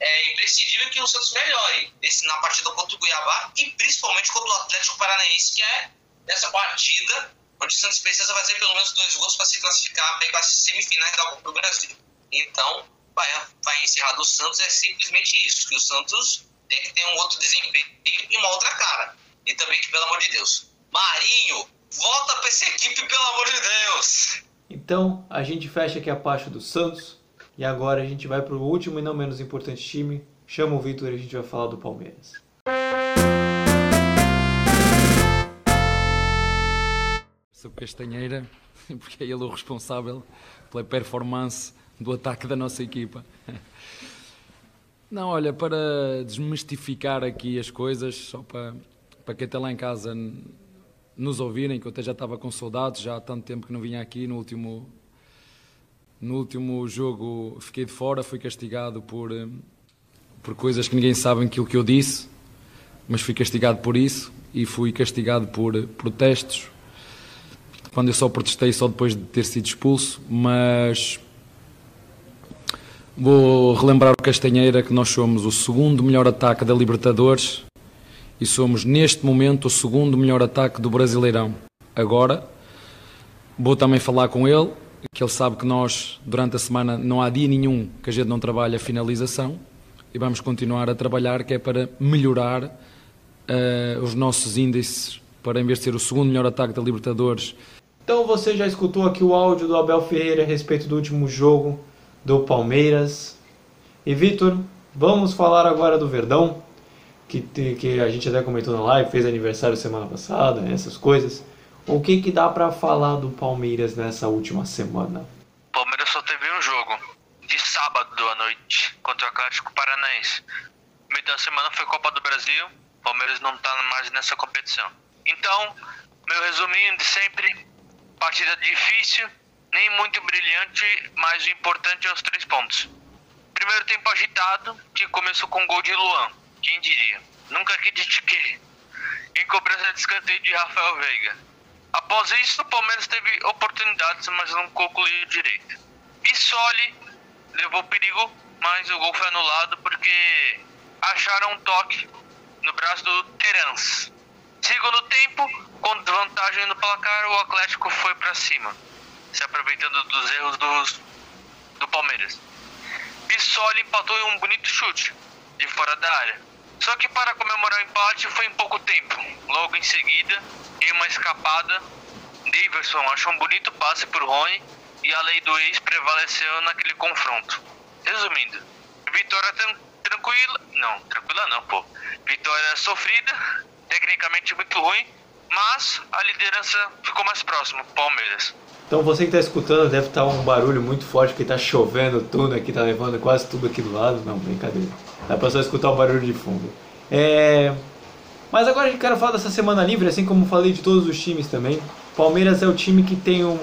é imprescindível que o Santos melhore esse, na partida contra o Cuiabá e principalmente contra o Atlético Paranaense, que é essa partida onde o Santos precisa fazer pelo menos dois gols para se classificar para as semifinais da Copa do Brasil. Então, vai, vai encerrar do Santos é simplesmente isso, que o Santos tem que ter um outro desempenho e uma outra cara. E também que, pelo amor de Deus, Marinho, volta para essa equipe, pelo amor de Deus! Então, a gente fecha aqui a parte do Santos. E agora a gente vai para o último e não menos importante time. Chama o Vitor e a gente vai falar do Palmeiras. Sou Castanheira, porque é ele o responsável pela performance do ataque da nossa equipa. Não, olha, para desmistificar aqui as coisas, só para, para quem está lá em casa nos ouvirem, que eu até já estava com saudades, já há tanto tempo que não vinha aqui, no último, no último jogo fiquei de fora, fui castigado por, eh, por coisas que ninguém sabe aquilo que eu disse, mas fui castigado por isso e fui castigado por eh, protestos, quando eu só protestei só depois de ter sido expulso, mas Vou relembrar o Castanheira que nós somos o segundo melhor ataque da Libertadores e somos neste momento o segundo melhor ataque do Brasileirão. Agora, vou também falar com ele, que ele sabe que nós, durante a semana, não há dia nenhum que a gente não trabalhe a finalização e vamos continuar a trabalhar, que é para melhorar uh, os nossos índices, para em vez de ser o segundo melhor ataque da Libertadores. Então você já escutou aqui o áudio do Abel Ferreira a respeito do último jogo do Palmeiras. E Vitor, vamos falar agora do Verdão, que, que a gente até comentou na live, fez aniversário semana passada, essas coisas. O que, que dá para falar do Palmeiras nessa última semana? Palmeiras só teve um jogo, de sábado à noite, contra o Atlético Paranaense. Meio da semana foi Copa do Brasil, Palmeiras não está mais nessa competição. Então, meu resuminho de sempre, partida difícil, nem muito brilhante, mas o importante é os três pontos. Primeiro tempo agitado, que começou com gol de Luan, quem diria? Nunca critiquei. Em cobrança de escanteio de Rafael Veiga. Após isso, o Palmeiras teve oportunidades, mas não concluiu direito. Bissoli levou perigo, mas o gol foi anulado porque acharam um toque no braço do Terans. Segundo tempo, com desvantagem no placar, o Atlético foi para cima se aproveitando dos erros do, do Palmeiras. Bissoli empatou em um bonito chute de fora da área. Só que para comemorar o empate foi em pouco tempo. Logo em seguida, em uma escapada, Daverson achou um bonito passe por Rony e a lei do ex prevaleceu naquele confronto. Resumindo, vitória tranquila, não, tranquila não, pô. Vitória sofrida, tecnicamente muito ruim, mas a liderança ficou mais próxima, Palmeiras. Então você que está escutando deve estar tá um barulho muito forte porque está chovendo tudo aqui, está levando quase tudo aqui do lado. Não, brincadeira. Dá para só escutar o barulho de fundo. É... Mas agora a gente quer falar dessa semana livre, assim como falei de todos os times também. Palmeiras é o time que tem um,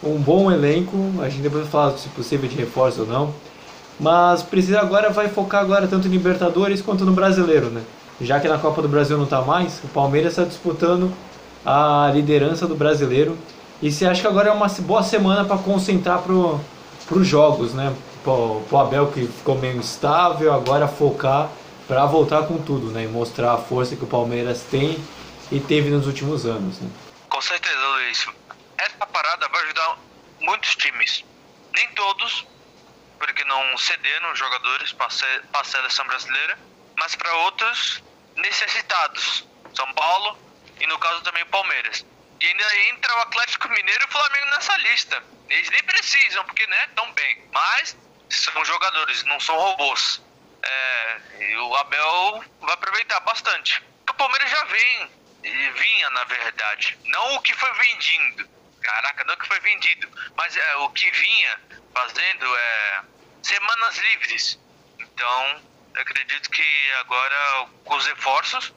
um bom elenco. A gente depois vai falar se possível de reforço ou não. Mas precisa agora, vai focar agora tanto em Libertadores quanto no Brasileiro, né? Já que na Copa do Brasil não está mais, o Palmeiras está disputando a liderança do Brasileiro e você acha que agora é uma boa semana para concentrar para os jogos, né? Pro Abel que ficou meio instável, agora focar para voltar com tudo, né? E mostrar a força que o Palmeiras tem e teve nos últimos anos, né? Com certeza, Luiz. Essa parada vai ajudar muitos times. Nem todos, porque não cederam jogadores para a seleção brasileira, mas para outros necessitados. São Paulo e no caso também o Palmeiras E ainda entra o Atlético Mineiro e o Flamengo nessa lista. Eles nem precisam, porque né, tão bem. Mas são jogadores, não são robôs. É, e o Abel vai aproveitar bastante. O Palmeiras já vem, vinha na verdade. Não o que foi vendido. Caraca, não o que foi vendido. Mas é, o que vinha fazendo é semanas livres. Então, acredito que agora com os reforços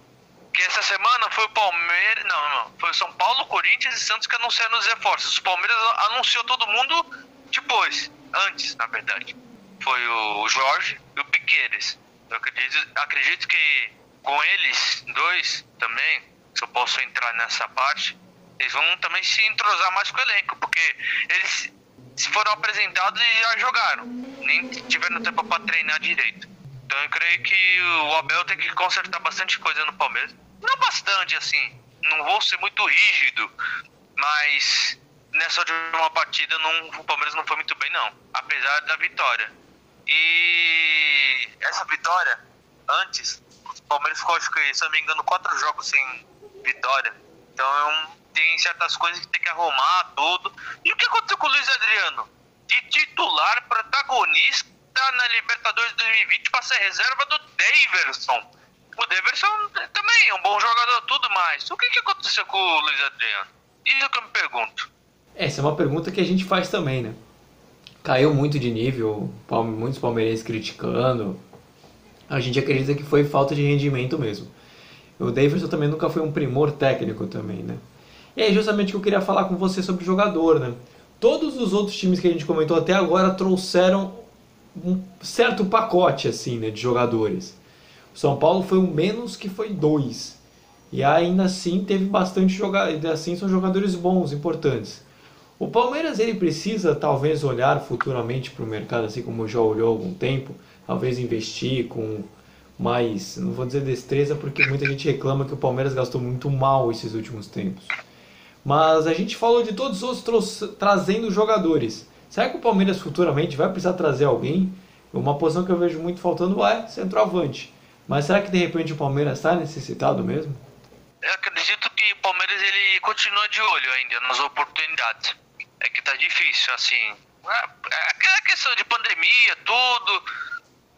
que essa semana foi o Palmeiras. Não, não. Foi São Paulo, Corinthians e Santos que anunciaram os reforços. O Palmeiras anunciou todo mundo depois. Antes, na verdade. Foi o Jorge e o Piqueires. Eu acredito, acredito que com eles dois também, se eu posso entrar nessa parte, eles vão também se entrosar mais com o elenco, porque eles se foram apresentados e já jogaram. Nem tiveram tempo para treinar direito. Então eu creio que o Abel tem que consertar bastante coisa no Palmeiras. Não bastante, assim. Não vou ser muito rígido, mas nessa última partida não, o Palmeiras não foi muito bem, não. Apesar da vitória. E essa vitória, antes, o Palmeiras ficou, acho que, se não me engano, quatro jogos sem vitória. Então tem certas coisas que tem que arrumar, tudo. E o que aconteceu com o Luiz Adriano? De titular, protagonista na Libertadores 2020 para ser reserva do Daverson o Deverson também é um bom jogador, tudo mais. O que, que aconteceu com o Luiz Adriano? Isso é que eu me pergunto. Essa é uma pergunta que a gente faz também, né? Caiu muito de nível, muitos palmeirenses criticando. A gente acredita que foi falta de rendimento mesmo. O Davidson também nunca foi um primor técnico também, né? E é justamente o que eu queria falar com você sobre o jogador, né? Todos os outros times que a gente comentou até agora trouxeram um certo pacote assim, né, de jogadores. São Paulo foi o menos que foi dois. E ainda assim teve bastante jogadores, assim são jogadores bons, importantes. O Palmeiras ele precisa talvez olhar futuramente para o mercado, assim como já olhou há algum tempo, talvez investir com mais, não vou dizer destreza, porque muita gente reclama que o Palmeiras gastou muito mal esses últimos tempos. Mas a gente falou de todos os outros trazendo jogadores. Será que o Palmeiras futuramente vai precisar trazer alguém? Uma posição que eu vejo muito faltando é centroavante. Mas será que de repente o Palmeiras está necessitado mesmo? Eu acredito que o Palmeiras ele continua de olho ainda nas oportunidades. É que tá difícil, assim. É aquela questão de pandemia, tudo.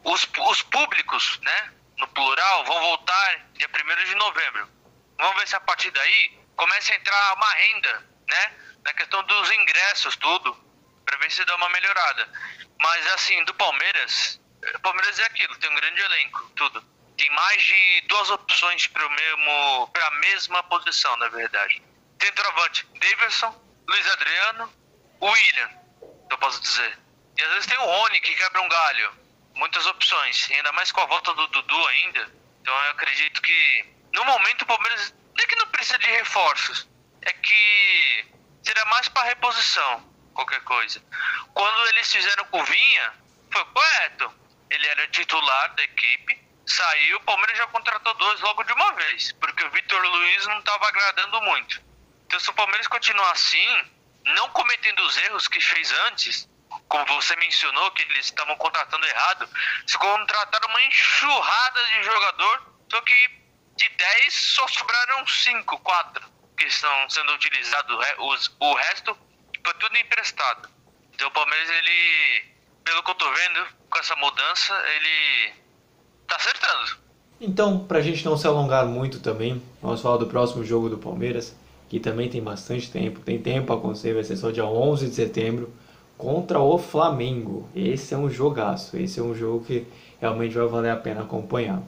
Os, os públicos, né? No plural, vão voltar dia 1 de novembro. Vamos ver se a partir daí começa a entrar uma renda, né? Na questão dos ingressos, tudo. Pra ver se dá uma melhorada. Mas assim, do Palmeiras, Palmeiras é aquilo, tem um grande elenco, tudo tem mais de duas opções para mesmo para a mesma posição, na verdade. Centroavante, Davidson, Luiz Adriano, William, eu posso dizer. E às vezes tem o Rony que quebra um galho. Muitas opções, e ainda mais com a volta do Dudu ainda. Então eu acredito que no momento o Palmeiras não é que não precisa de reforços, é que será mais para reposição, qualquer coisa. Quando eles fizeram com o Vinha, foi correto. Ele era titular da equipe, saiu, o Palmeiras já contratou dois logo de uma vez, porque o Vitor Luiz não estava agradando muito. Então, se o Palmeiras continuar assim, não cometendo os erros que fez antes, como você mencionou, que eles estavam contratando errado, se contrataram uma enxurrada de jogador, só que de 10 só sobraram 5, 4 que estão sendo utilizados. O resto foi tudo emprestado. Então o Palmeiras, ele, pelo que eu tô vendo, com essa mudança, ele Tá acertando. Então, pra gente não se alongar muito também, vamos falar do próximo jogo do Palmeiras, que também tem bastante tempo, tem tempo a acontecer, vai ser só dia 11 de setembro, contra o Flamengo. Esse é um jogaço, esse é um jogo que realmente vai valer a pena acompanhar.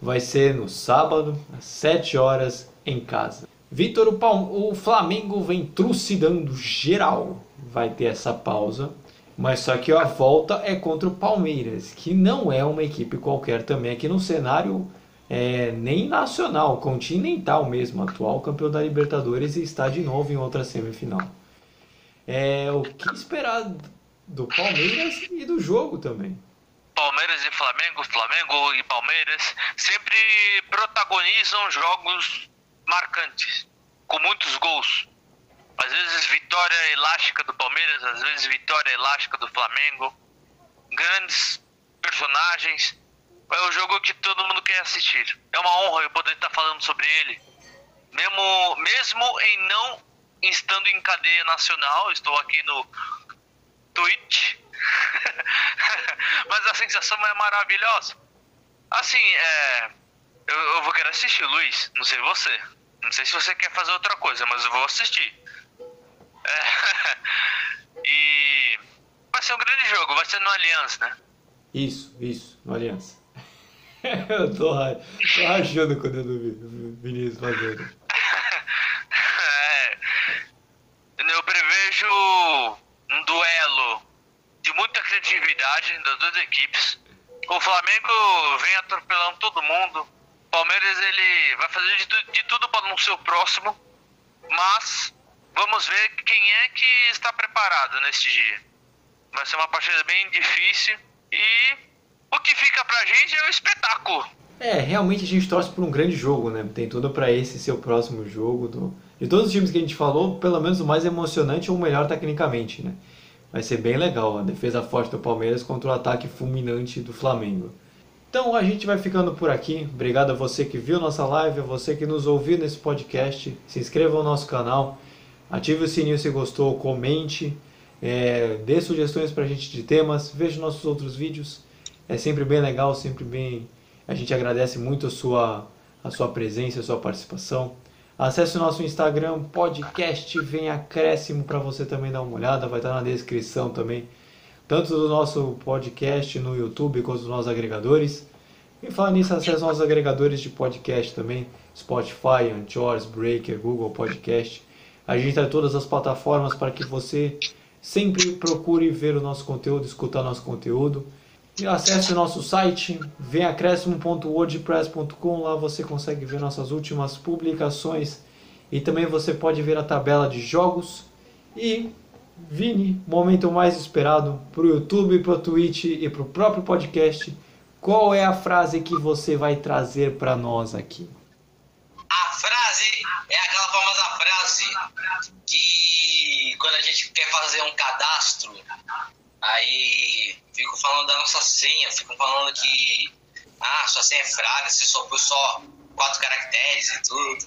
Vai ser no sábado, às 7 horas, em casa. Vitor, o, o Flamengo vem trucidando geral. Vai ter essa pausa mas só que a volta é contra o Palmeiras, que não é uma equipe qualquer também aqui no cenário é, nem nacional, continental mesmo, atual campeão da Libertadores e está de novo em outra semifinal. É o que esperar do Palmeiras e do jogo também. Palmeiras e Flamengo, Flamengo e Palmeiras sempre protagonizam jogos marcantes, com muitos gols. Às vezes vitória elástica do Palmeiras, às vezes vitória elástica do Flamengo. Grandes personagens. É o jogo que todo mundo quer assistir. É uma honra eu poder estar falando sobre ele. Mesmo, mesmo em não estando em cadeia nacional, estou aqui no Twitch. Mas a sensação é maravilhosa. Assim, é. Eu, eu vou querer assistir, Luiz. Não sei você. Não sei se você quer fazer outra coisa, mas eu vou assistir. É, e vai ser um grande jogo, vai ser no Allianz, né? Isso, isso, no Aliança. eu tô, tô quando eu vi o Vinícius fazendo. É, eu prevejo um duelo de muita criatividade das duas equipes. O Flamengo vem atropelando todo mundo. O Palmeiras ele vai fazer de, de tudo para não ser o próximo. Mas vamos ver quem é que está preparado neste dia. Vai ser uma partida bem difícil e o que fica pra gente é o espetáculo. É, realmente a gente torce por um grande jogo, né? Tem tudo pra esse ser o próximo jogo. Do... De todos os times que a gente falou, pelo menos o mais emocionante ou o melhor tecnicamente, né? Vai ser bem legal a defesa forte do Palmeiras contra o ataque fulminante do Flamengo. Então a gente vai ficando por aqui. Obrigado a você que viu nossa live, a você que nos ouviu nesse podcast. Se inscreva no nosso canal, ative o sininho se gostou, comente, é, dê sugestões pra gente de temas, veja nossos outros vídeos. É sempre bem legal, sempre bem. A gente agradece muito a sua, a sua presença, a sua participação. Acesse o nosso Instagram, podcast Vem Acréscimo, para você também dar uma olhada, vai estar na descrição também, tanto do nosso podcast no YouTube quanto dos nossos agregadores. E falar nisso, acesse os nossos agregadores de podcast também, Spotify, Anchor, Breaker, Google Podcast. A gente está em todas as plataformas para que você sempre procure ver o nosso conteúdo, escutar nosso conteúdo. Acesse o nosso site, venacréscimo.wordpress.com, lá você consegue ver nossas últimas publicações e também você pode ver a tabela de jogos. E, Vini, momento mais esperado para o YouTube, para o Twitch e para o próprio podcast, qual é a frase que você vai trazer para nós aqui? A frase é aquela famosa frase que quando a gente quer fazer um cadastro, aí ficam falando da nossa senha, ficam falando que ah, sua senha é fraca, você só pôs só quatro caracteres e tudo.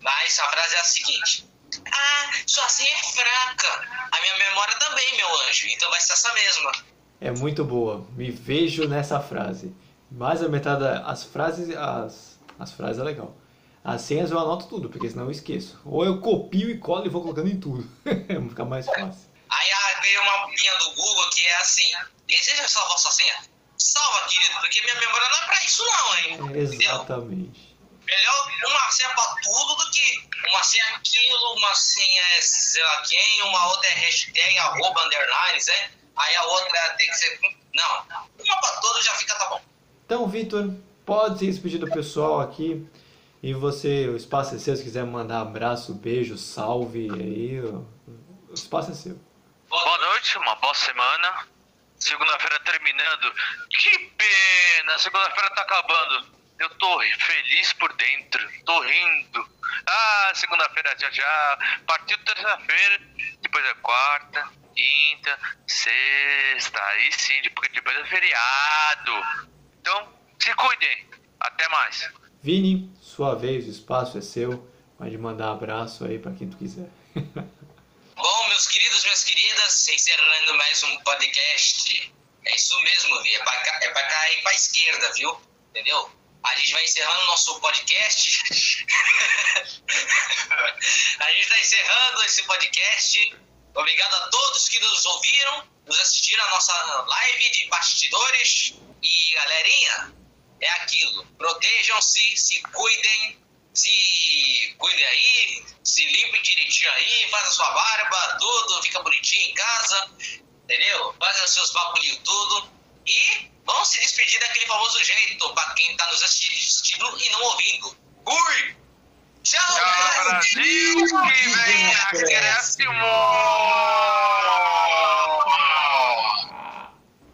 Mas a frase é a seguinte: Ah, sua senha é fraca. A minha memória também, meu anjo. Então vai ser essa mesma. É muito boa, me vejo nessa frase. Mais da metade das frases, as, as frases é legal. As senhas eu anoto tudo, porque senão eu esqueço. Ou eu copio e colo e vou colocando em tudo. Fica mais fácil. Aí ah, veio uma linha do Google que é assim: deseja salvar sua senha? Salva, querido, porque minha memória não é pra isso, não, hein? Entendeu? Exatamente. Melhor uma senha pra tudo do que uma senha aquilo, uma senha é sei lá quem, uma outra é hashtag, arroba, underlines, né? Aí a outra tem que ser. Não, uma pra todos já fica tá bom. Então, Vitor, pode se despedir do pessoal aqui. E você, o espaço é seu, se quiser mandar abraço, beijo, salve aí, o espaço é seu. Boa noite, uma boa semana. Segunda-feira terminando. Que pena, segunda-feira tá acabando. Eu tô feliz por dentro, tô rindo. Ah, segunda-feira já já. Partiu terça-feira, depois é quarta, quinta, sexta. Aí sim, porque depois é feriado. Então, se cuidem. Até mais. Vini, sua vez, o espaço é seu. Pode mandar abraço aí pra quem tu quiser. Bom, meus queridos, minhas queridas, encerrando mais um podcast. É isso mesmo, Vi. É pra, cá- é pra esquerda, viu? Entendeu? A gente vai encerrando nosso podcast. a gente tá encerrando esse podcast. Obrigado a todos que nos ouviram, nos assistiram a nossa live de bastidores. E, galerinha, é aquilo. Protejam-se, se cuidem, se cuidem aí, se limpem direitinho aí, faz a sua barba, tudo, fica bonitinho em casa, entendeu? Faz os seus bagulho tudo. E vamos se despedir daquele famoso jeito pra quem tá nos assistindo e não ouvindo. Fui! Tchau, Tchau, Brasil, que vem acréscimo!